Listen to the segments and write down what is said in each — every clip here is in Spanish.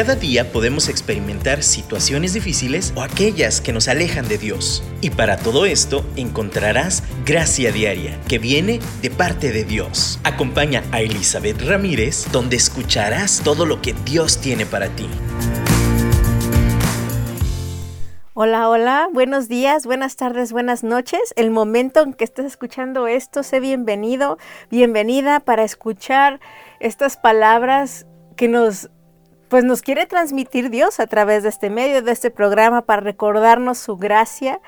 Cada día podemos experimentar situaciones difíciles o aquellas que nos alejan de Dios. Y para todo esto encontrarás gracia diaria que viene de parte de Dios. Acompaña a Elizabeth Ramírez donde escucharás todo lo que Dios tiene para ti. Hola, hola, buenos días, buenas tardes, buenas noches. El momento en que estés escuchando esto, sé bienvenido, bienvenida para escuchar estas palabras que nos pues nos quiere transmitir Dios a través de este medio, de este programa, para recordarnos su gracia,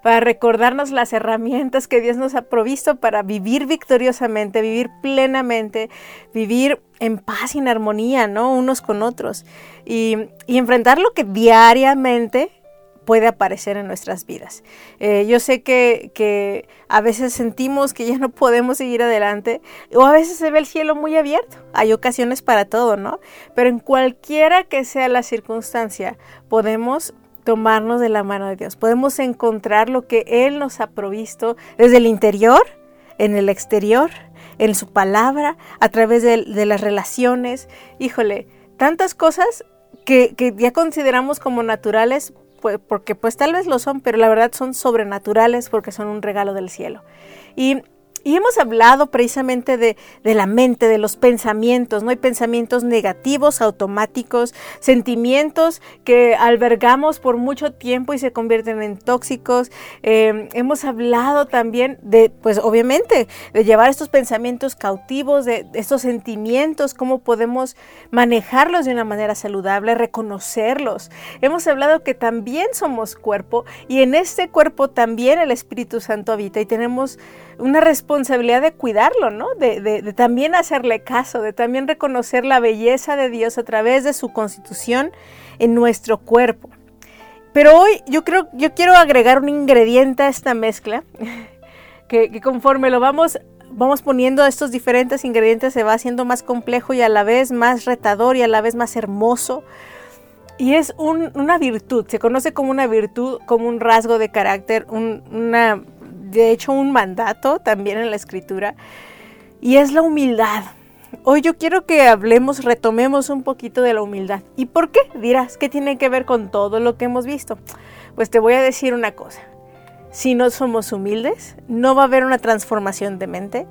para recordarnos las herramientas que Dios nos ha provisto para vivir victoriosamente, vivir plenamente, vivir en paz y en armonía, ¿no? Unos con otros. Y, y enfrentar lo que diariamente puede aparecer en nuestras vidas. Eh, yo sé que, a veces sentimos que ya no podemos seguir adelante o a veces se ve el cielo muy abierto. Hay ocasiones para todo, ¿no? Pero en cualquiera que sea la circunstancia, podemos tomarnos de la mano de Dios. Podemos encontrar lo que Él nos ha provisto desde el interior, en el exterior, en su palabra, a través de, las relaciones. Híjole, tantas cosas que, que, ya consideramos como naturales, pues, porque pues tal vez lo son, pero la verdad son sobrenaturales porque son un regalo del cielo. Y y hemos hablado precisamente de, la mente, de los pensamientos, ¿no? Hay pensamientos negativos, automáticos, sentimientos que albergamos por mucho tiempo y se convierten en tóxicos. Eh, hemos hablado también de, pues obviamente, de llevar estos pensamientos cautivos, de, de estos sentimientos, cómo podemos manejarlos de una manera saludable, reconocerlos. Hemos hablado que también somos cuerpo y en este cuerpo también el Espíritu Santo habita y tenemos una responsabilidad de cuidarlo, ¿no? De, también hacerle caso, de también reconocer la belleza de Dios a través de su constitución en nuestro cuerpo. Pero hoy yo creo, yo quiero agregar un ingrediente a esta mezcla, que, conforme lo vamos, vamos poniendo estos diferentes ingredientes se va haciendo más complejo y a la vez más retador y a la vez más hermoso. Y es una virtud, se conoce como una virtud, como un rasgo de carácter, una de hecho un mandato también en la escritura, y es la humildad. Hoy yo quiero que hablemos, retomemos un poquito de la humildad. ¿Y por qué? Dirás, ¿qué tiene que ver con todo lo que hemos visto? Pues te voy a decir una cosa. Si no somos humildes, no va a haber una transformación de mente,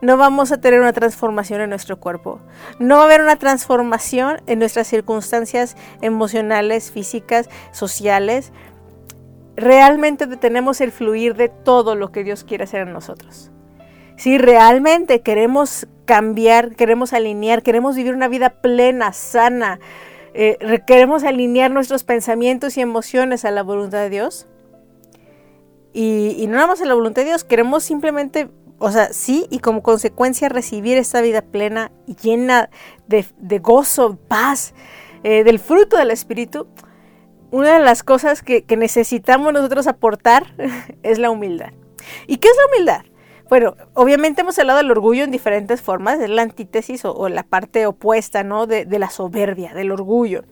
no vamos a tener una transformación en nuestro cuerpo, no va a haber una transformación en nuestras circunstancias emocionales, físicas, sociales, realmente detenemos el fluir de todo lo que Dios quiere hacer en nosotros. Si realmente queremos cambiar, queremos alinear, queremos vivir una vida plena, sana, eh, queremos alinear nuestros pensamientos y emociones a la voluntad de Dios. Y, no nada más a la voluntad de Dios, queremos simplemente, o sea, sí, y como consecuencia recibir esta vida plena, llena de, gozo, paz, eh, del fruto del Espíritu una de las cosas que, necesitamos nosotros aportar es la humildad. ¿Y qué es la humildad? Bueno, obviamente hemos hablado del orgullo en diferentes formas, es la antítesis o, la parte opuesta ¿no? de, la soberbia, del orgullo.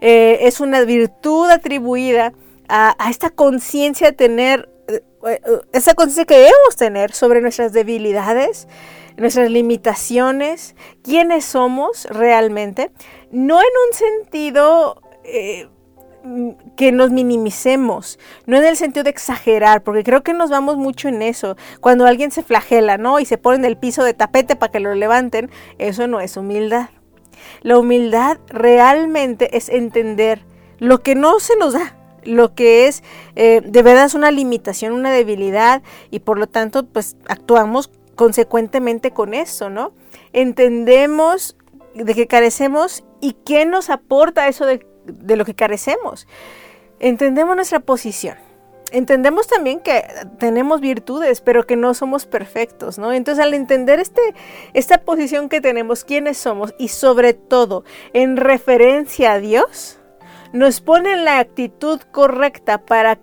Eh, es una virtud atribuida a, esta conciencia de tener, eh, eh, esa conciencia que debemos tener sobre nuestras debilidades, nuestras limitaciones, quiénes somos realmente, no en un sentido que nos minimicemos, no en el sentido de exagerar, porque creo que nos vamos mucho en eso. Cuando alguien se flagela, ¿no? Y se pone en el piso de tapete para que lo levanten, eso no es humildad. La humildad realmente es entender lo que no se nos da, lo que es eh, de verdad es una limitación, una debilidad y por lo tanto pues actuamos consecuentemente con eso, ¿no? Entendemos de que carecemos y qué nos aporta eso de de lo que carecemos. Entendemos nuestra posición. Entendemos también que tenemos virtudes, pero que no somos perfectos, ¿no? Entonces, al entender este, esta posición que tenemos, quiénes somos y sobre todo en referencia a Dios, nos pone en la actitud correcta para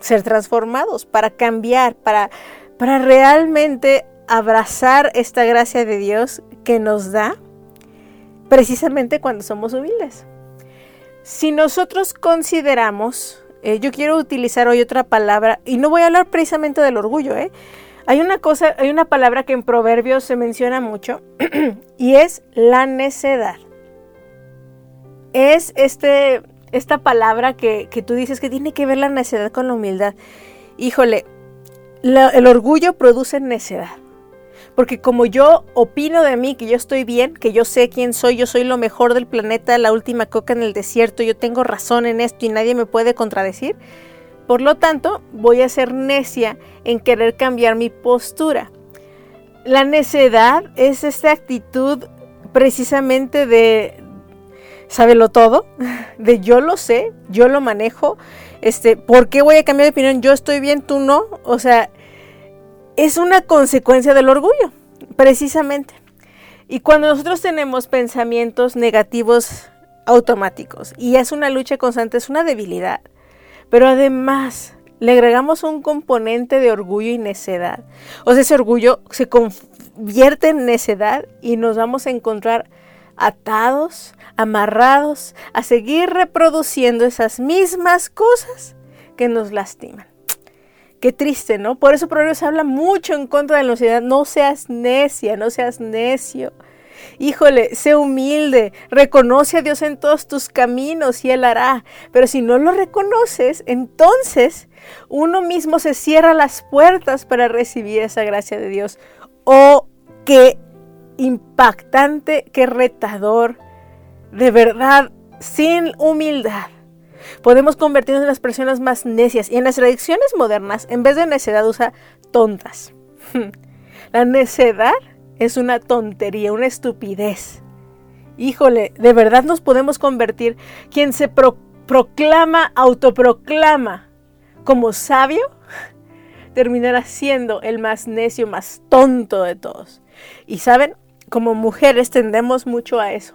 ser transformados, para cambiar, para, para realmente abrazar esta gracia de Dios que nos da precisamente cuando somos humildes. Si nosotros consideramos, eh, yo quiero utilizar hoy otra palabra, y no voy a hablar precisamente del orgullo, ¿eh? Hay una cosa, hay una palabra que en Proverbios se menciona mucho, y es la necedad. es este, esta palabra que, tú dices que tiene que ver la necedad con la humildad. Híjole, el orgullo produce necedad. Porque como yo opino de mí, que yo estoy bien, que yo sé quién soy, yo soy lo mejor del planeta, la última coca en el desierto, yo tengo razón en esto y nadie me puede contradecir, por lo tanto voy a ser necia en querer cambiar mi postura. La necedad es esta actitud precisamente de sábelo todo, de yo lo sé, yo lo manejo, este, ¿por qué voy a cambiar de opinión? Yo estoy bien, tú no, o sea, es una consecuencia del orgullo, precisamente. Y cuando nosotros tenemos pensamientos negativos automáticos y es una lucha constante, es una debilidad, pero además le agregamos un componente de orgullo y necedad. O sea, ese orgullo se convierte en necedad y nos vamos a encontrar atados, amarrados a seguir reproduciendo esas mismas cosas que nos lastiman. Qué triste, ¿no? Por eso Proverbios habla mucho en contra de la necesidad. No seas necia, no seas necio. Híjole, sé humilde, reconoce a Dios en todos tus caminos y Él hará. Pero si no lo reconoces, entonces uno mismo se cierra las puertas para recibir esa gracia de Dios. Oh, qué impactante, qué retador. De verdad, sin humildad Podemos convertirnos en las personas más necias y en las tradiciones modernas, en vez de necedad, usa tontas. La necedad es una tontería, una estupidez. Híjole, de verdad nos podemos convertir quien se proclama, autoproclama como sabio, terminará siendo el más necio, más tonto de todos. Y saben, como mujeres tendemos mucho a eso,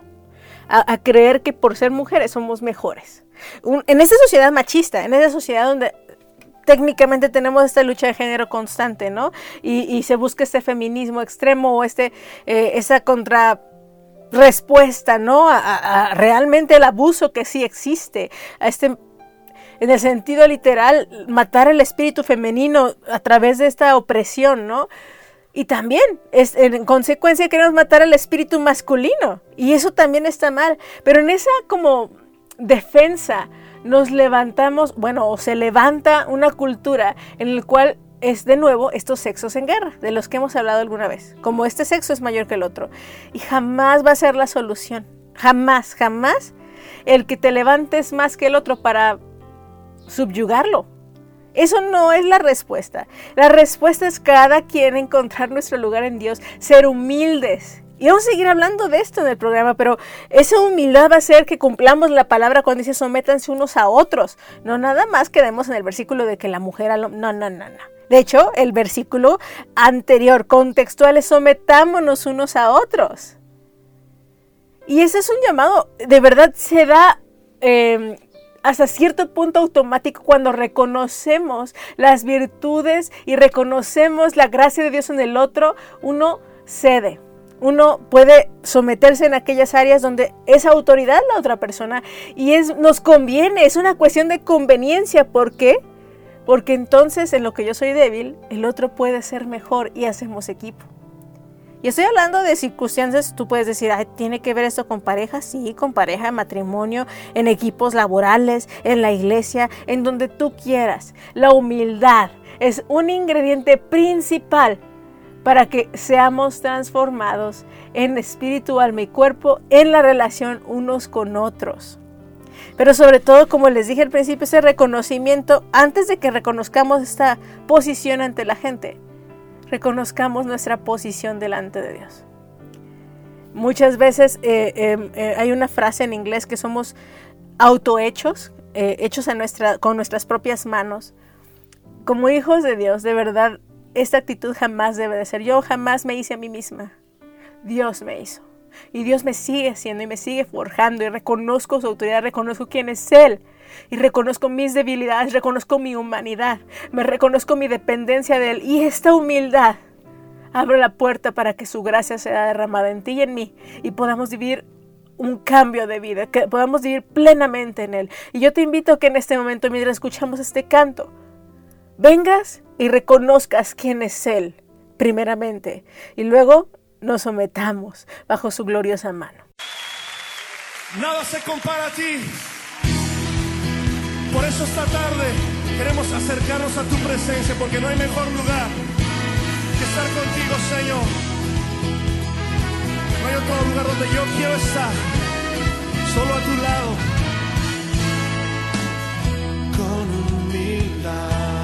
a creer que por ser mujeres somos mejores en esa sociedad machista, en esa sociedad donde técnicamente tenemos esta lucha de género constante, ¿no? Y, se busca este feminismo extremo o este, eh, esa contra respuesta, ¿no? A, realmente el abuso que sí existe, a este, en el sentido literal, matar el espíritu femenino a través de esta opresión, ¿no? Y también, es, en consecuencia, queremos matar al espíritu masculino. Y eso también está mal. Pero en esa como defensa nos levantamos, bueno, o se levanta una cultura en la cual es de nuevo estos sexos en guerra, de los que hemos hablado alguna vez. Como este sexo es mayor que el otro. Y jamás va a ser la solución. Jamás, jamás el que te levantes más que el otro para subyugarlo. Eso no es la respuesta. La respuesta es cada quien encontrar nuestro lugar en Dios, ser humildes y vamos a seguir hablando de esto en el programa, pero esa humildad va a ser que cumplamos la palabra cuando dice sométanse unos a otros. No nada más quedemos en el versículo de que la mujer al No, no, no, no. De hecho, el versículo anterior, contextual, es sometámonos unos a otros. Y ese es un llamado, de verdad se da em, hasta cierto punto automático cuando reconocemos las virtudes y reconocemos la gracia de Dios en el otro, uno cede uno puede someterse en aquellas áreas donde es autoridad la otra persona y es, nos conviene, es una cuestión de conveniencia. ¿Por qué? Porque entonces en lo que yo soy débil, el otro puede ser mejor y hacemos equipo. Y estoy hablando de circunstancias, tú puedes decir, ¿tiene que ver esto con pareja? Sí, con pareja, en matrimonio, en equipos laborales, en la iglesia, en donde tú quieras. La humildad es un ingrediente principal para que seamos transformados en espíritu, alma y cuerpo en la relación unos con otros. Pero sobre todo, como les dije al principio, ese reconocimiento, antes de que reconozcamos esta posición ante la gente, reconozcamos nuestra posición delante de Dios. Muchas veces eh, em, eh, hay una frase en inglés que somos autohechos, eh, hechos nuestra, con nuestras propias manos. Como hijos de Dios, de verdad, esta actitud jamás debe de ser. Yo jamás me hice a mí misma. Dios me hizo. Y Dios me sigue haciendo y me sigue forjando y reconozco su autoridad, reconozco quién es Él. Y reconozco mis debilidades, reconozco mi humanidad, me reconozco mi dependencia de Él. Y esta humildad abre la puerta para que su gracia sea derramada en ti y en mí y podamos vivir un cambio de vida, que podamos vivir plenamente en Él. Y yo te invito a que en este momento, mientras escuchamos este canto, vengas y reconozcas quién es Él, primeramente, y luego nos sometamos bajo su gloriosa mano. Nada se compara a ti. Por eso esta tarde queremos acercarnos a tu presencia porque no hay mejor lugar que estar contigo, Señor. No hay otro lugar donde yo quiero estar, solo a tu lado. Con humildad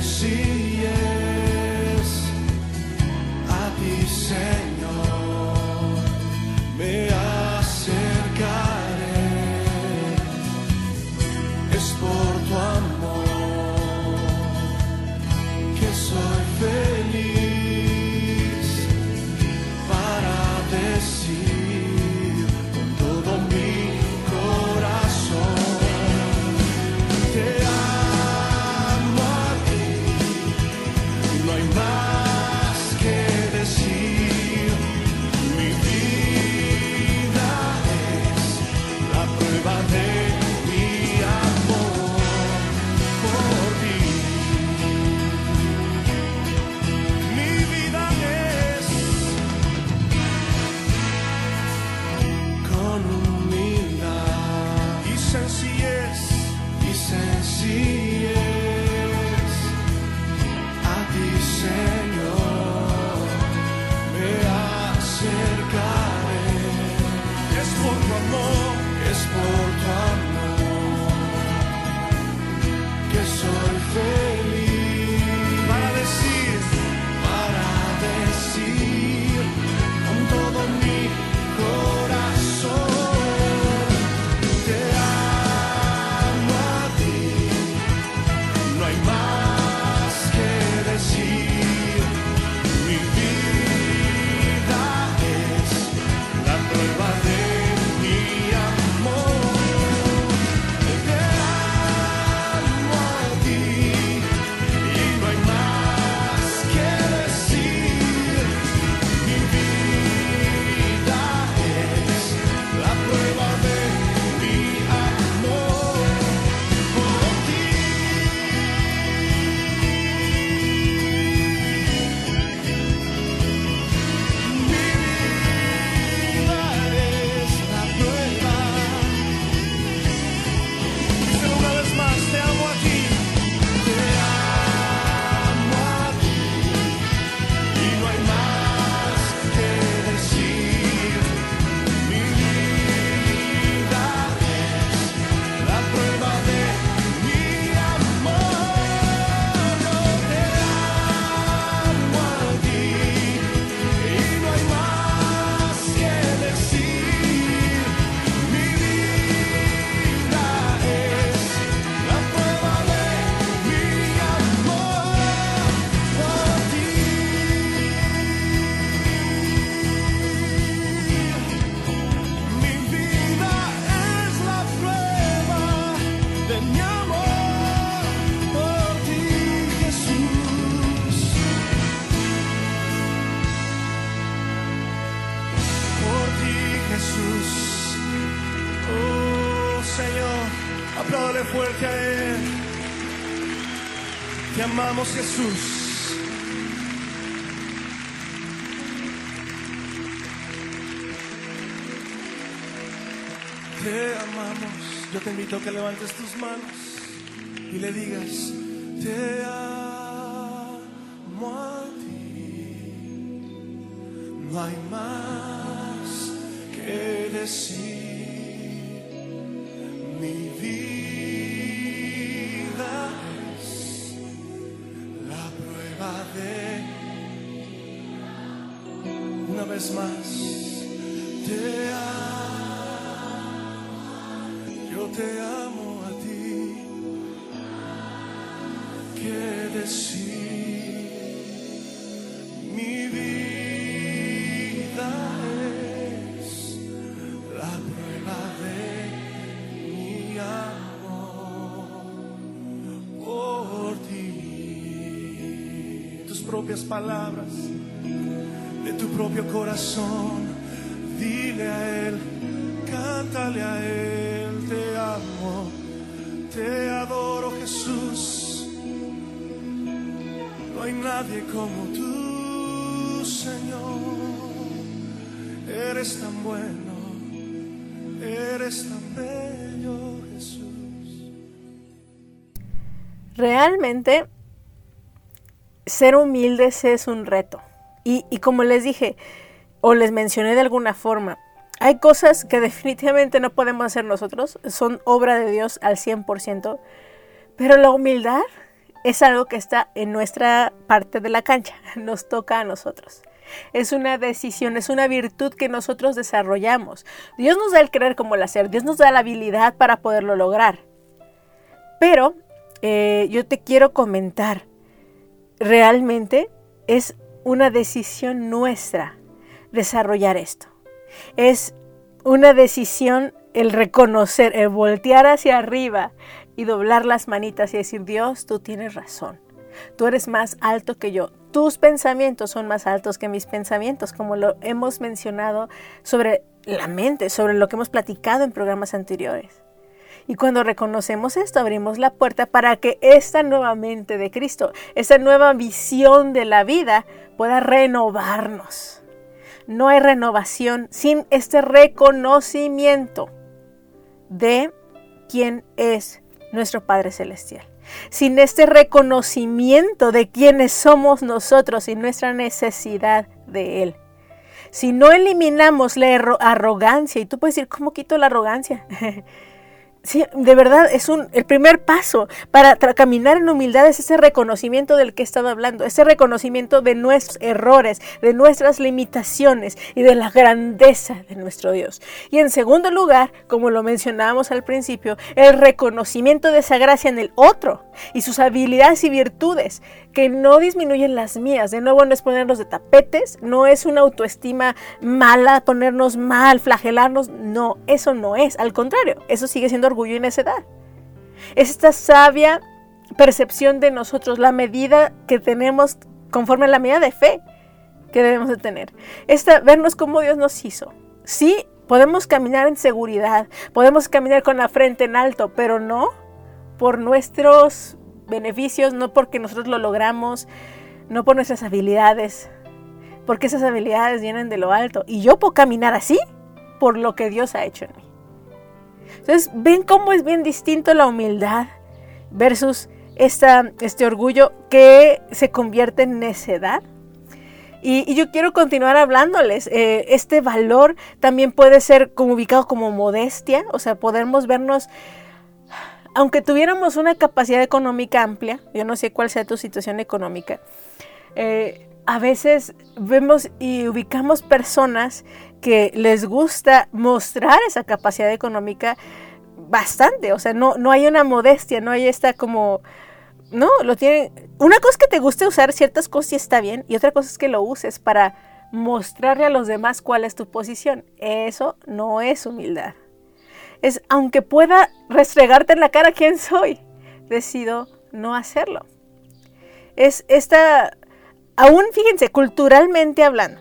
y amamos, Jesús. Te amamos. Yo te invito a que levantes tus manos y le digas, te amo a ti. No hay más que decir. Te amo, yo te amo a ti. ¿Qué decir? Mi vida es la prueba de mi amor por ti. Tus propias palabras, propio corazón, dile a Él, cántale a Él, te amo, te adoro Jesús. hay nadie como tú, Señor. Eres tan bueno, eres tan bello, Jesús. Realmente, ser humildes es un reto. Y, como les dije, o les mencioné de alguna forma, hay cosas que definitivamente no podemos hacer nosotros, son obra de Dios al 100%, pero la humildad es algo que está en nuestra parte de la cancha, nos toca a nosotros. Es una decisión, es una virtud que nosotros desarrollamos. Dios nos da el querer como el hacer, Dios nos da la habilidad para poderlo lograr. Pero eh, yo te quiero comentar, realmente es una decisión nuestra desarrollar esto. Es una decisión el reconocer, el voltear hacia arriba y doblar las manitas y decir, Dios, tú tienes razón. Tú eres más alto que yo. Tus pensamientos son más altos que mis pensamientos, como lo hemos mencionado sobre la mente, sobre lo que hemos platicado en programas anteriores. Y cuando reconocemos esto, abrimos la puerta para que esta nueva mente de Cristo, esta nueva visión de la vida pueda renovarnos. No hay renovación sin este reconocimiento de quién es nuestro Padre Celestial. Sin este reconocimiento de quiénes somos nosotros y nuestra necesidad de Él. Si no eliminamos la arrogancia, y tú puedes decir, ¿cómo quito la arrogancia? Sí, de verdad es un, el primer paso para caminar en humildad es ese reconocimiento del que he estado hablando, ese reconocimiento de nuestros errores, de nuestras limitaciones y de la grandeza de nuestro Dios. Y en segundo lugar, como lo mencionábamos al principio, el reconocimiento de esa gracia en el otro y sus habilidades y virtudes que no disminuyen las mías. De nuevo, no es ponernos de tapetes, no es una autoestima mala, ponernos mal, flagelarnos. No, eso no es. Al contrario, eso sigue siendo orgullo y necedad. Es esta sabia percepción de nosotros, la medida que tenemos conforme a la medida de fe que debemos de tener. Esta, vernos como Dios nos hizo. Sí, podemos caminar en seguridad, podemos caminar con la frente en alto, pero no por nuestros beneficios, no porque nosotros lo logramos, no por nuestras habilidades, porque esas habilidades vienen de lo alto. Y yo puedo caminar así por lo que Dios ha hecho en mí. Entonces, ven cómo es bien distinto la humildad versus esta, este orgullo que se convierte en necedad. Y, yo quiero continuar hablándoles. Eh, este valor también puede ser como ubicado como modestia, o sea, podemos vernos aunque tuviéramos una capacidad económica amplia, yo no sé cuál sea tu situación económica, eh, a veces vemos y ubicamos personas que les gusta mostrar esa capacidad económica bastante, o sea, no, no hay una modestia, no hay esta como, no, lo tienen, una cosa es que te guste usar ciertas cosas y está bien, y otra cosa es que lo uses para mostrarle a los demás cuál es tu posición, eso no es humildad es, aunque pueda restregarte en la cara quién soy, decido no hacerlo. Es esta, aún fíjense, culturalmente hablando,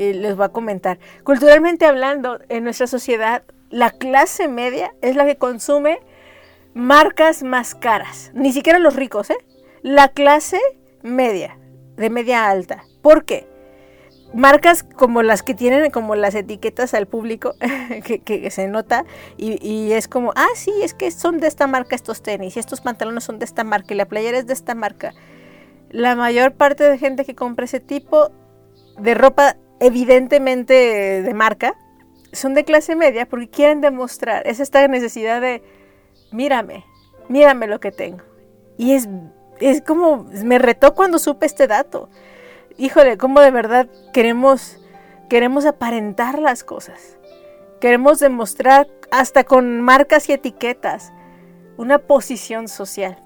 les voy a comentar, culturalmente hablando, en nuestra sociedad, la clase media es la que consume marcas más caras, ni siquiera los ricos, ¿eh? La clase media, de media alta. ¿Por qué? marcas como las que tienen como las etiquetas al público que, se nota y, es como, ah, sí, es que son de esta marca estos tenis y estos pantalones son de esta marca y la playera es de esta marca. La mayor parte de gente que compra ese tipo de ropa evidentemente de marca son de clase media porque quieren demostrar, es esta necesidad de, mírame, mírame lo que tengo. Y es, es como, me retó cuando supe este dato híjole, cómo de verdad queremos, queremos aparentar las cosas. Queremos demostrar hasta con marcas y etiquetas una posición social.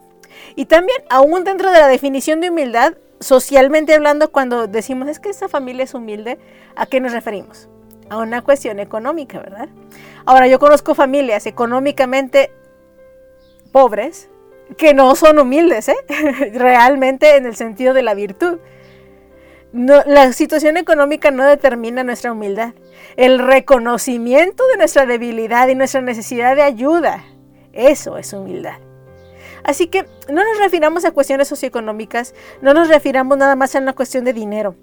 Y también, aún dentro de la definición de humildad, socialmente hablando, cuando decimos es que esta familia es humilde, ¿a qué nos referimos? A una cuestión económica, ¿verdad? Ahora, yo conozco familias económicamente pobres que no son humildes, ¿eh? realmente en el sentido de la virtud la situación económica no determina nuestra humildad. El reconocimiento de nuestra debilidad y nuestra necesidad de ayuda, eso es humildad. Así que no nos refiramos a cuestiones socioeconómicas, no nos refiramos nada más a una cuestión de dinero.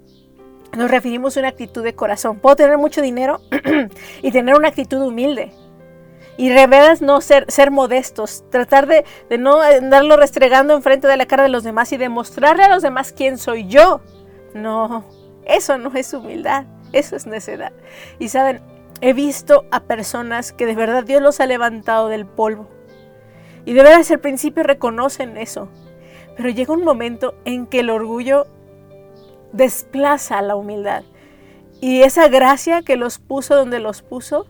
nos referimos a una actitud de corazón. Puedo tener mucho dinero y tener una actitud humilde. Y revelas no ser, ser modestos, tratar de, de no andarlo restregando enfrente de la cara de los demás y demostrarle a los demás quién soy yo. No, eso no es humildad, eso es necedad. Y saben, he visto a personas que de verdad Dios los ha levantado del polvo. Y de veras al principio reconocen eso. Pero llega un momento en que el orgullo desplaza la humildad. Y esa gracia que los puso donde los puso,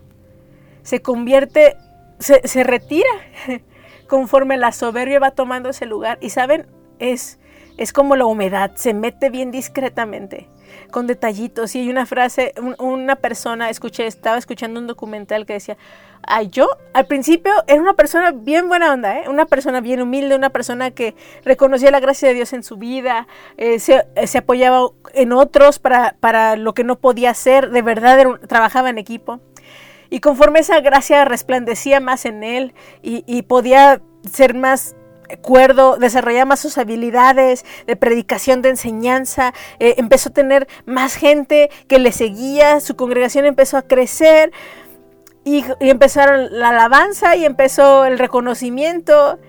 se convierte, se, se retira conforme la soberbia va tomando ese lugar. Y saben, es, es como la humedad, se mete bien discretamente con detallitos. Y hay una frase, una persona, escuché, estaba escuchando un documental que decía, ay, yo al principio era una persona bien buena onda, ¿eh? una persona bien humilde, una persona que reconocía la gracia de Dios en su vida, eh, eh, se, apoyaba en otros para, para, lo que no podía hacer, de verdad trabajaba en equipo. Y conforme esa gracia resplandecía más en él y, y podía ser más cuerdo, desarrollaba más sus habilidades de predicación, de enseñanza, eh, empezó a tener más gente que le seguía, su congregación empezó a crecer y, y empezaron la alabanza y empezó el reconocimiento.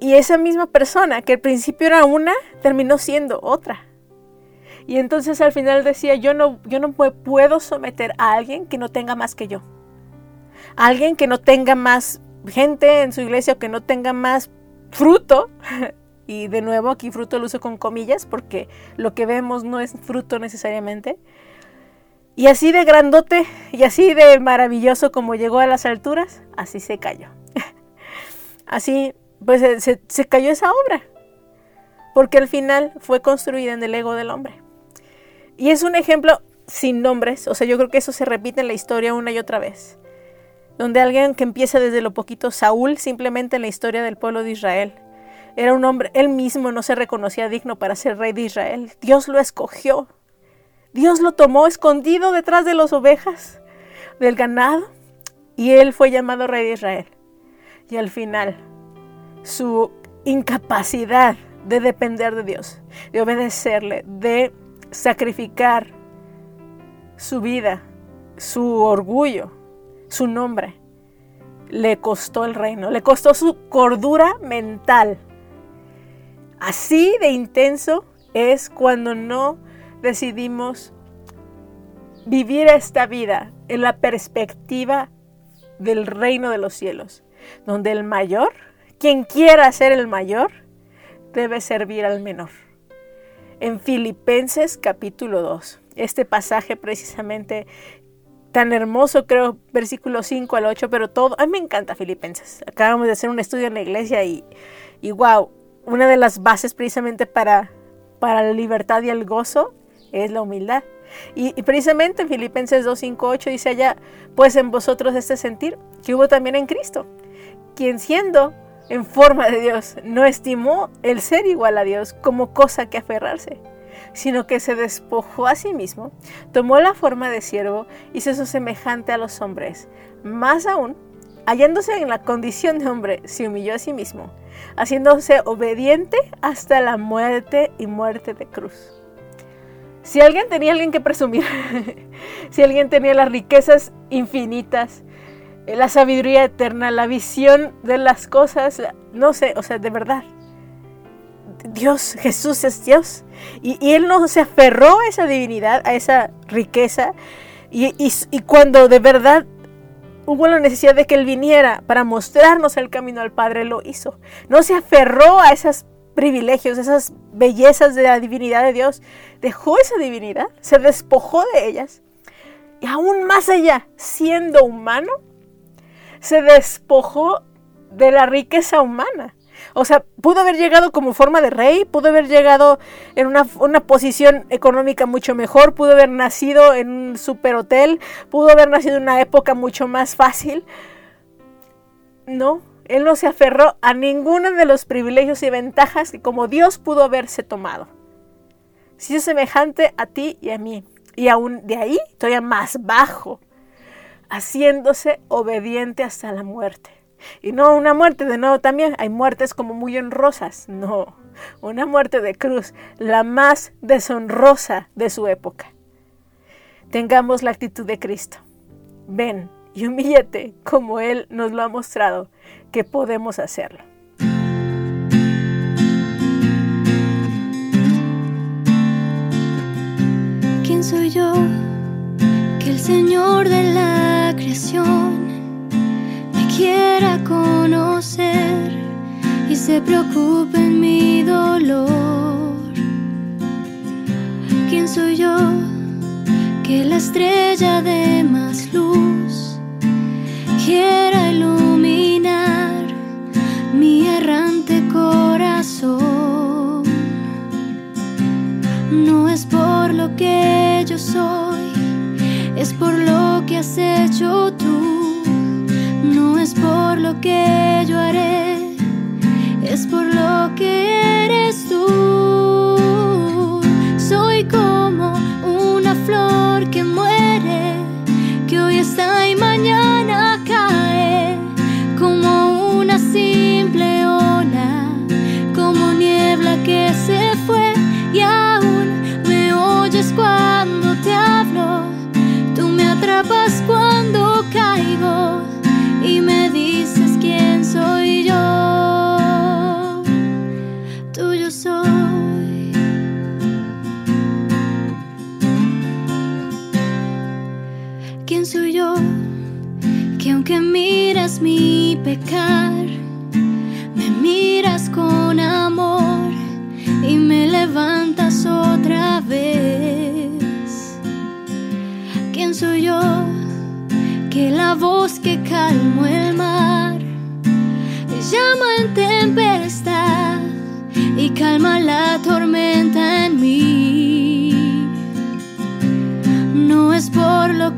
Y esa misma persona que al principio era una, terminó siendo otra. Y entonces al final decía, yo no, yo no me puedo someter a alguien que no tenga más que yo. alguien que no tenga más gente en su iglesia o que no tenga más fruto, y de nuevo aquí fruto lo uso con comillas porque lo que vemos no es fruto necesariamente, y así de grandote y así de maravilloso como llegó a las alturas, así se cayó. Así, pues se, se, cayó esa obra, porque al final fue construida en el ego del hombre. Y es un ejemplo sin nombres, o sea, yo creo que eso se repite en la historia una y otra vez donde alguien que empieza desde lo poquito, Saúl, simplemente en la historia del pueblo de Israel. Era un hombre, él mismo no se reconocía digno para ser rey de Israel. Dios lo escogió. Dios lo tomó escondido detrás de las ovejas del ganado y él fue llamado rey de Israel. Y al final, su incapacidad de depender de Dios, de obedecerle, de sacrificar su vida, su orgullo, su nombre. Le costó el reino, le costó su cordura mental. Así de intenso es cuando no decidimos vivir esta vida en la perspectiva del reino de los cielos, donde el mayor, quien quiera ser el mayor, debe servir al menor. En Filipenses capítulo 2, este pasaje precisamente tan hermoso, creo, versículo 5 al 8, pero todo, a mí me encanta Filipenses. Acabamos de hacer un estudio en la iglesia y, y wow, una de las bases precisamente para, para la libertad y el gozo es la humildad. Y, precisamente en Filipenses 2, 5, 8 dice allá, pues en vosotros este sentir que hubo también en Cristo, quien siendo en forma de Dios, no estimó el ser igual a Dios como cosa que aferrarse sino que se despojó a sí mismo, tomó la forma de siervo y se hizo semejante a los hombres. Más aún, hallándose en la condición de hombre, se humilló a sí mismo, haciéndose obediente hasta la muerte y muerte de cruz. Si alguien tenía alguien que presumir, si alguien tenía las riquezas infinitas, la sabiduría eterna, la visión de las cosas, no sé, o sea, de verdad, Dios, Jesús es Dios. Y, Él no se aferró a esa divinidad, a esa riqueza. Y, cuando de verdad hubo la necesidad de que Él viniera para mostrarnos el camino al Padre, lo hizo. No se aferró a esos privilegios, esas bellezas de la divinidad de Dios. Dejó esa divinidad, se despojó de ellas. Y aún más allá, siendo humano, se despojó de la riqueza humana. O sea, pudo haber llegado como forma de rey, pudo haber llegado en una, posición económica mucho mejor, pudo haber nacido en un superhotel, pudo haber nacido en una época mucho más fácil. No, él no se aferró a ninguno de los privilegios y ventajas que como Dios pudo haberse tomado. Si es semejante a ti y a mí. Y aún de ahí, todavía más bajo, haciéndose obediente hasta la muerte. Y no una muerte, de nuevo también, hay muertes como muy honrosas, no, una muerte de cruz, la más deshonrosa de su época. tengamos la actitud de Cristo. Ven y humíllate como Él nos lo ha mostrado que podemos hacerlo. ¿Quién soy yo? Que el Señor de la creación quiera conocer y se preocupe en mi dolor. ¿Quién soy yo? Que la estrella de más luz quiera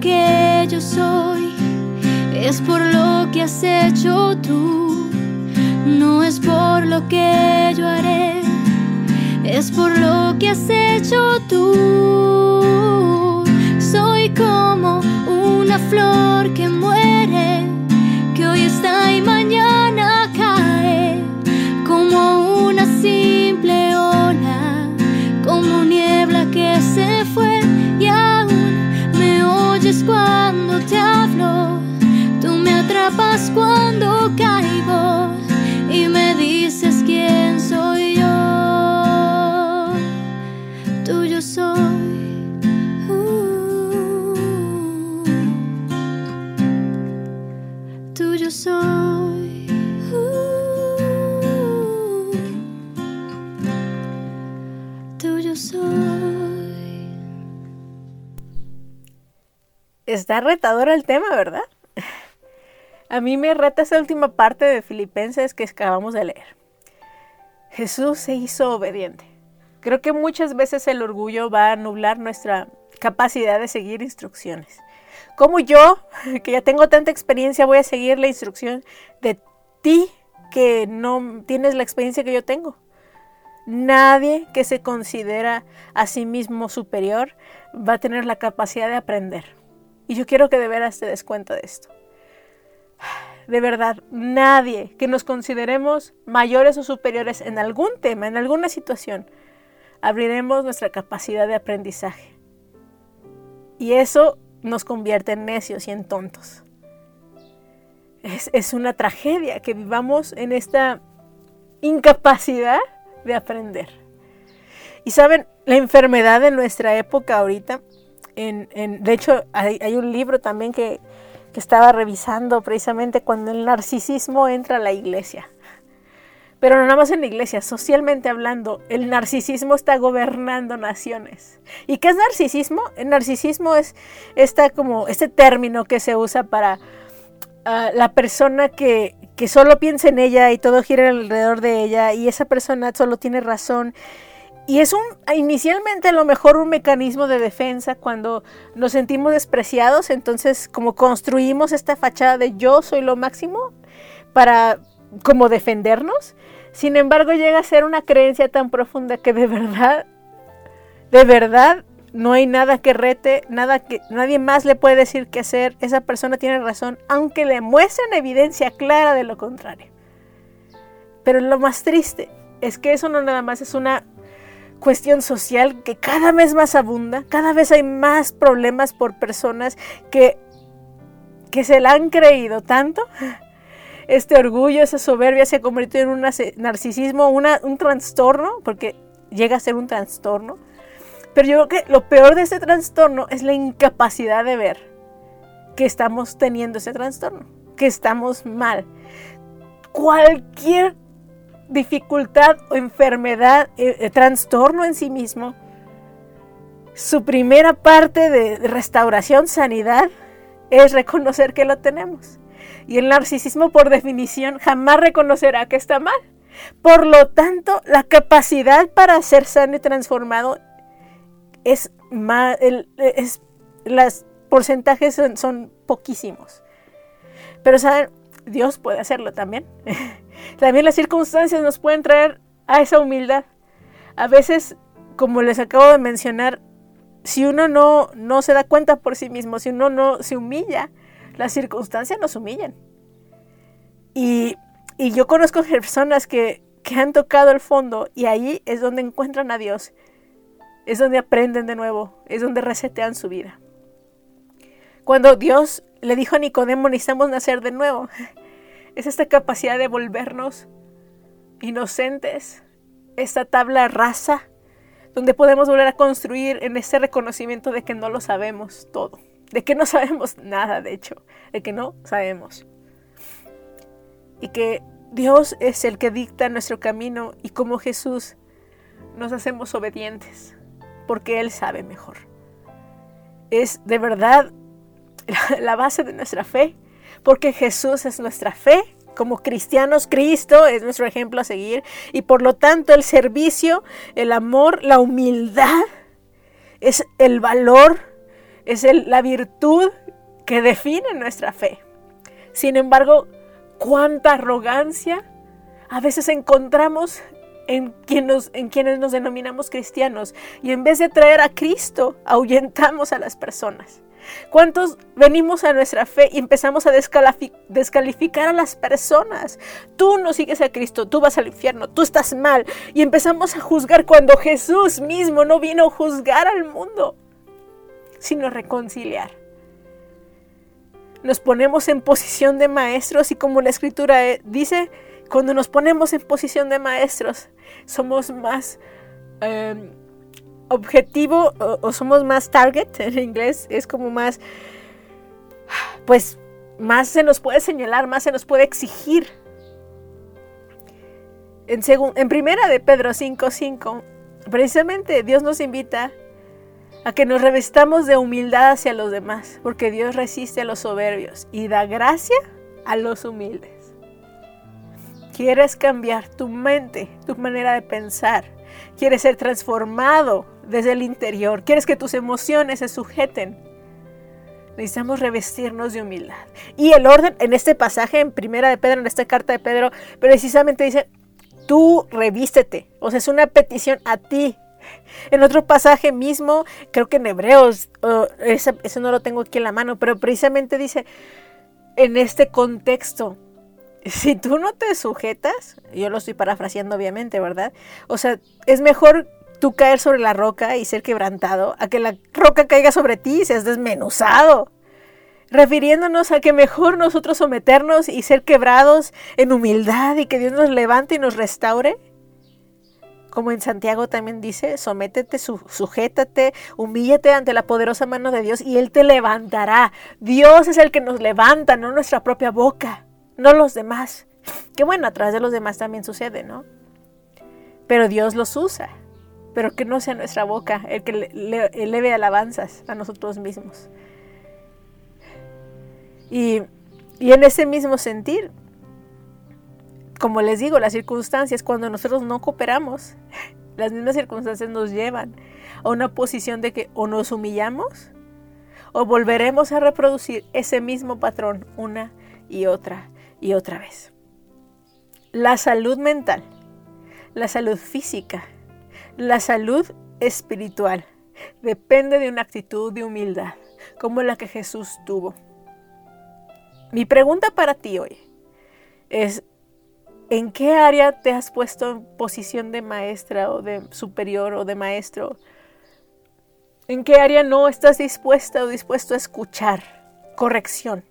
que yo soy, es por lo que has hecho tú. No es por lo que yo haré, es por lo que has hecho tú. Soy como una flor que muere, atrapas cuando caigo y me dices quién soy yo, tuyo soy. Uh, tuyo soy. Uh, tuyo soy. Está retador el tema, ¿verdad? A mí me reta esa última parte de Filipenses que acabamos de leer. Jesús se hizo obediente. Creo que muchas veces el orgullo va a nublar nuestra capacidad de seguir instrucciones. Como yo, que ya tengo tanta experiencia, voy a seguir la instrucción de ti que no tienes la experiencia que yo tengo. Nadie que se considera a sí mismo superior va a tener la capacidad de aprender. Y yo quiero que de veras te des cuenta de esto. De verdad, nadie que nos consideremos mayores o superiores en algún tema, en alguna situación, abriremos nuestra capacidad de aprendizaje. Y eso nos convierte en necios y en tontos. Es, es una tragedia que vivamos en esta incapacidad de aprender. Y saben, la enfermedad de nuestra época ahorita, en, en, de hecho hay, hay, un libro también que, que estaba revisando precisamente cuando el narcisismo entra a la iglesia. Pero no nada más en la iglesia, socialmente hablando, el narcisismo está gobernando naciones. ¿Y qué es narcisismo? El narcisismo es esta, como este término que se usa para uh, la persona que, que solo piensa en ella y todo gira alrededor de ella y esa persona solo tiene razón. Y es un, inicialmente a lo mejor un mecanismo de defensa cuando nos sentimos despreciados, entonces como construimos esta fachada de yo soy lo máximo para como defendernos. Sin embargo, llega a ser una creencia tan profunda que de verdad, de verdad, no hay nada que rete, nada que nadie más le puede decir qué hacer. Esa persona tiene razón, aunque le muestren evidencia clara de lo contrario. Pero lo más triste es que eso no nada más es una cuestión social que cada vez más abunda, cada vez hay más problemas por personas que, que se la han creído tanto. Este orgullo, esa soberbia se ha convertido en un narcisismo, un trastorno, porque llega a ser un trastorno. Pero yo creo que lo peor de ese trastorno es la incapacidad de ver que estamos teniendo ese trastorno, que estamos mal. Cualquier dificultad o enfermedad, eh, eh, trastorno en sí mismo, su primera parte de restauración, sanidad, es reconocer que lo tenemos. Y el narcisismo, por definición, jamás reconocerá que está mal. Por lo tanto, la capacidad para ser sano y transformado es más, es, los porcentajes son, son poquísimos. Pero saben, Dios puede hacerlo también. también las circunstancias nos pueden traer a esa humildad. A veces, como les acabo de mencionar, si uno no, no se da cuenta por sí mismo, si uno no se humilla, las circunstancias nos humillan. Y, y yo conozco personas que, que han tocado el fondo y ahí es donde encuentran a Dios. Es donde aprenden de nuevo, es donde resetean su vida. Cuando Dios le dijo a Nicodemo, necesitamos nacer de nuevo. Es esta capacidad de volvernos inocentes, esta tabla rasa, donde podemos volver a construir en ese reconocimiento de que no lo sabemos todo, de que no sabemos nada, de hecho, de que no sabemos. Y que Dios es el que dicta nuestro camino y como Jesús nos hacemos obedientes, porque Él sabe mejor. Es de verdad la base de nuestra fe, porque Jesús es nuestra fe. Como cristianos, Cristo es nuestro ejemplo a seguir y por lo tanto el servicio, el amor, la humildad es el valor, es la virtud que define nuestra fe. Sin embargo, cuánta arrogancia a veces encontramos en, en quienes nos denominamos cristianos y en vez de traer a Cristo, ahuyentamos a las personas. ¿Cuántos venimos a nuestra fe y empezamos a descalificar a las personas? Tú no sigues a Cristo, tú vas al infierno, tú estás mal. Y empezamos a juzgar cuando Jesús mismo no vino a juzgar al mundo, sino a reconciliar. Nos ponemos en posición de maestros y como la escritura eh, dice, cuando nos ponemos en posición de maestros, somos más... Em, objetivo o, somos más target en inglés, es como más, pues más se nos puede señalar, más se nos puede exigir. En, en primera de Pedro 5:5, precisamente Dios nos invita a que nos revestamos de humildad hacia los demás, porque Dios resiste a los soberbios y da gracia a los humildes. ¿Quieres cambiar tu mente, tu manera de pensar? ¿Quieres ser transformado desde el interior. Quieres que tus emociones se sujeten. Necesitamos revestirnos de humildad. Y el orden en este pasaje, en primera de Pedro, en esta carta de Pedro, precisamente dice, tú revístete. O sea, es una petición a ti. En otro pasaje mismo, creo que en Hebreos, eso no lo tengo aquí en la mano, pero precisamente dice, en este contexto, si tú no te sujetas, yo lo estoy parafraseando obviamente, ¿verdad? O sea, es mejor tú caer sobre la roca y ser quebrantado, a que la roca caiga sobre ti y seas desmenuzado. Refiriéndonos a que mejor nosotros someternos y ser quebrados en humildad y que Dios nos levante y nos restaure. Como en Santiago también dice, sométete, sujétate, humíllate ante la poderosa mano de Dios y Él te levantará. Dios es el que nos levanta, no nuestra propia boca, no los demás. Que bueno, a través de los demás también sucede, ¿no? Pero Dios los usa pero que no sea nuestra boca el que le, eleve alabanzas a nosotros mismos. Y, y en ese mismo sentir, como les digo, las circunstancias, cuando nosotros no cooperamos, las mismas circunstancias nos llevan a una posición de que o nos humillamos o volveremos a reproducir ese mismo patrón una y otra y otra vez. La salud mental, la salud física la salud espiritual depende de una actitud de humildad, como la que Jesús tuvo. Mi pregunta para ti hoy es, ¿En qué área te has puesto en posición de maestra o de superior o de maestro? ¿En qué área no estás dispuesta o dispuesto a escuchar corrección?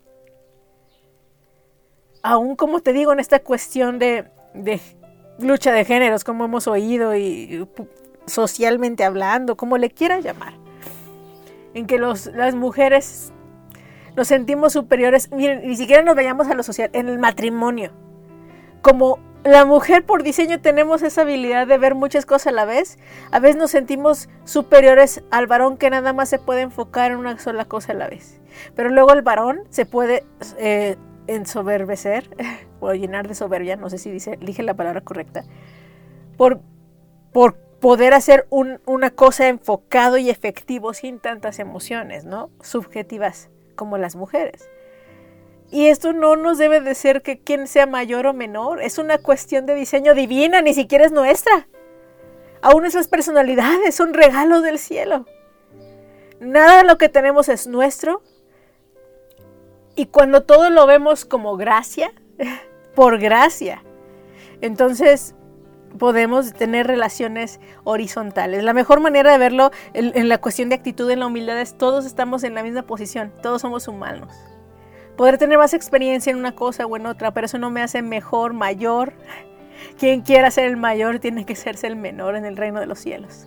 Aún como te digo en esta cuestión de, lucha de géneros, como hemos oído y socialmente hablando, como le quieras llamar, en que las mujeres nos sentimos superiores, miren, ni siquiera nos vayamos a lo social, en el matrimonio como la mujer por diseño tenemos esa habilidad de ver muchas cosas a la vez, a veces nos sentimos superiores al varón que nada más se puede enfocar en una sola cosa a la vez. Pero luego el varón se puede eh, ensoberbecer o llenar de soberbia, no sé si dice, elige la palabra correcta, por, por poder hacer una cosa enfocado y efectivo sin tantas emociones, ¿no? Subjetivas como las mujeres. Y esto no nos debe de ser que quien sea mayor o menor, es una cuestión de diseño divina, ni siquiera es nuestra. Aún esas personalidades son regalos del cielo. Nada de lo que tenemos es nuestro. Y cuando todo lo vemos como gracia, por gracia, entonces podemos tener relaciones horizontales. La mejor manera de verlo en, la cuestión de actitud, en la humildad, es todos estamos en la misma posición, todos somos humanos poder tener más experiencia en una cosa o en otra, pero eso no me hace mejor, mayor. Quien quiera ser el mayor tiene que serse el menor en el reino de los cielos.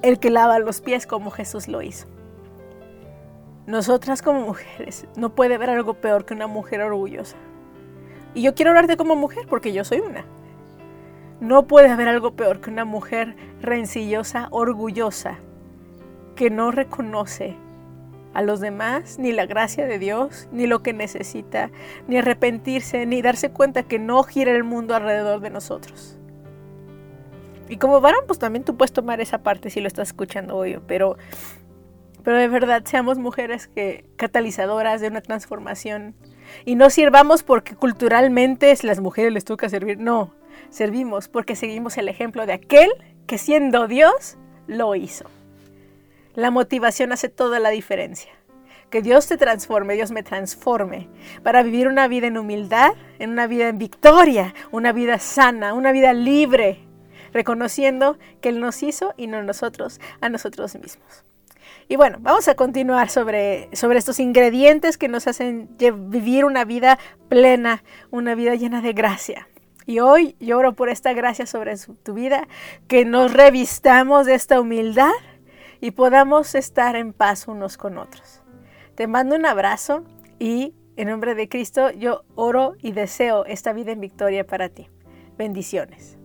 El que lava los pies como Jesús lo hizo. Nosotras como mujeres, no puede haber algo peor que una mujer orgullosa. Y yo quiero hablarte como mujer porque yo soy una. No puede haber algo peor que una mujer rencillosa, orgullosa, que no reconoce a los demás, ni la gracia de Dios, ni lo que necesita, ni arrepentirse, ni darse cuenta que no gira el mundo alrededor de nosotros. Y como varón, pues también tú puedes tomar esa parte si lo estás escuchando hoy, pero, pero de verdad seamos mujeres que catalizadoras de una transformación y no sirvamos porque culturalmente las mujeres les toca servir, no, servimos porque seguimos el ejemplo de aquel que siendo Dios lo hizo. La motivación hace toda la diferencia. Que Dios te transforme, Dios me transforme para vivir una vida en humildad, en una vida en victoria, una vida sana, una vida libre, reconociendo que Él nos hizo y no nosotros a nosotros mismos. Y bueno, vamos a continuar sobre, sobre estos ingredientes que nos hacen vivir una vida plena, una vida llena de gracia. Y hoy lloro por esta gracia sobre tu vida, que nos revistamos de esta humildad y podamos estar en paz unos con otros. Te mando un abrazo y en nombre de Cristo yo oro y deseo esta vida en victoria para ti. Bendiciones.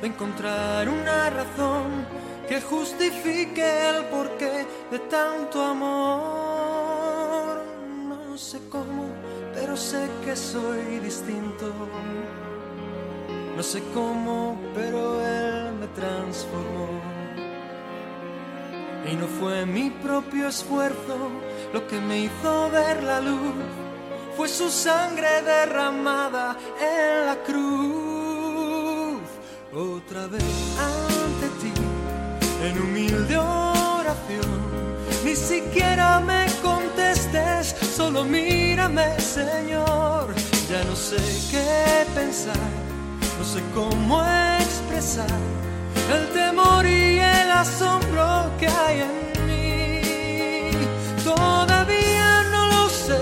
De encontrar una razón que justifique el porqué de tanto amor. No sé cómo, pero sé que soy distinto. No sé cómo, pero él me transformó. Y no fue mi propio esfuerzo lo que me hizo ver la luz fue su sangre derramada en la cruz. Otra vez ante ti, en humilde oración, ni siquiera me contestes, solo mírame, Señor. Ya no sé qué pensar, no sé cómo expresar el temor y el asombro que hay en todavía no lo sé.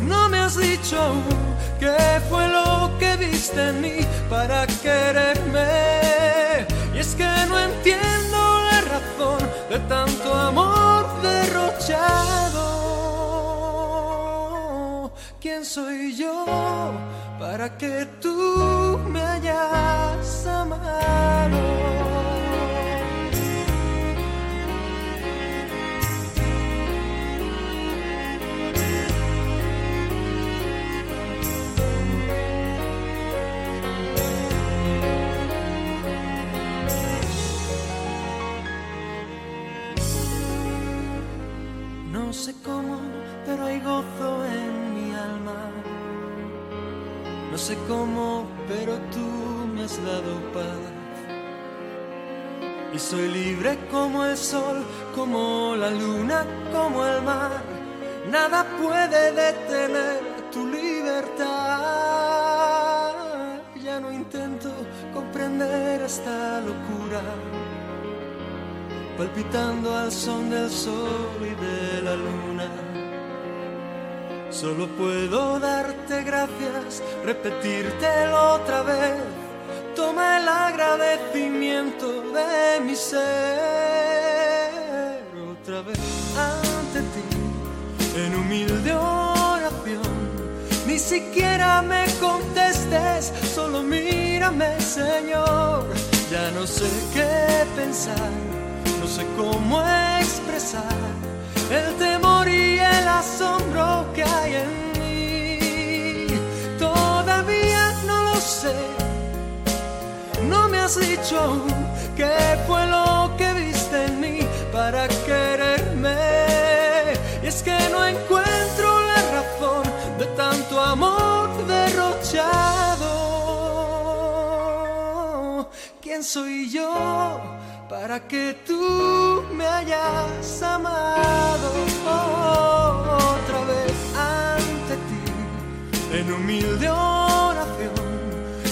No me has dicho aún qué fue lo que viste en mí para quererme. Y es que no entiendo la razón de tanto amor derrochado. ¿Quién soy yo para que tú me hayas amado? Sé cómo, pero hay gozo en mi alma. No sé cómo, pero tú me has dado paz. Y soy libre como el sol, como la luna, como el mar. Nada puede detener tu libertad. Ya no intento comprender esta locura palpitando al son del sol y de la luna. Solo puedo darte gracias, repetírtelo otra vez. Toma el agradecimiento de mi ser otra vez ante ti en humilde oración. Ni siquiera me contestes, solo mírame, Señor. Ya no sé qué pensar sé cómo expresar el temor y el asombro que hay en mí. Todavía no lo sé, no me has dicho qué fue lo que viste en mí para quererme. Y es que no encuentro la razón de tanto amor derrochado. ¿Quién soy yo? Para que tú me hayas amado otra vez ante ti en humilde oración.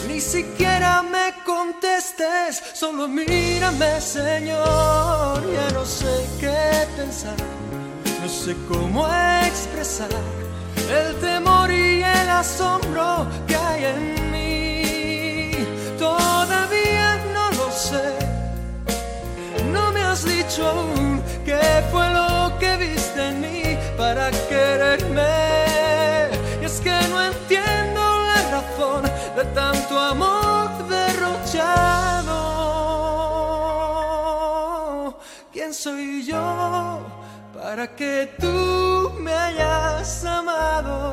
Ni siquiera me contestes, solo mírame, Señor. Ya no sé qué pensar, no sé cómo expresar el temor y el asombro que hay en mí. Has dicho aún qué fue lo que viste en mí para quererme. Y es que no entiendo la razón de tanto amor derrochado. ¿Quién soy yo para que tú me hayas amado?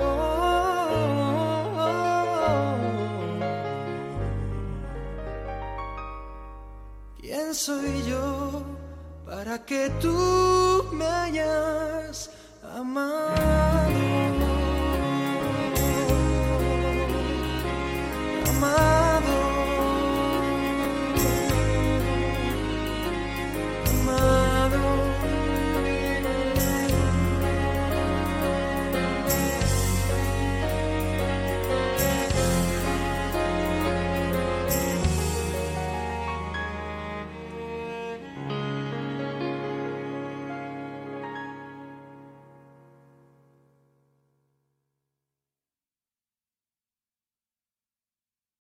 ¿Quién soy yo? para que tú me hayas amado. Amado.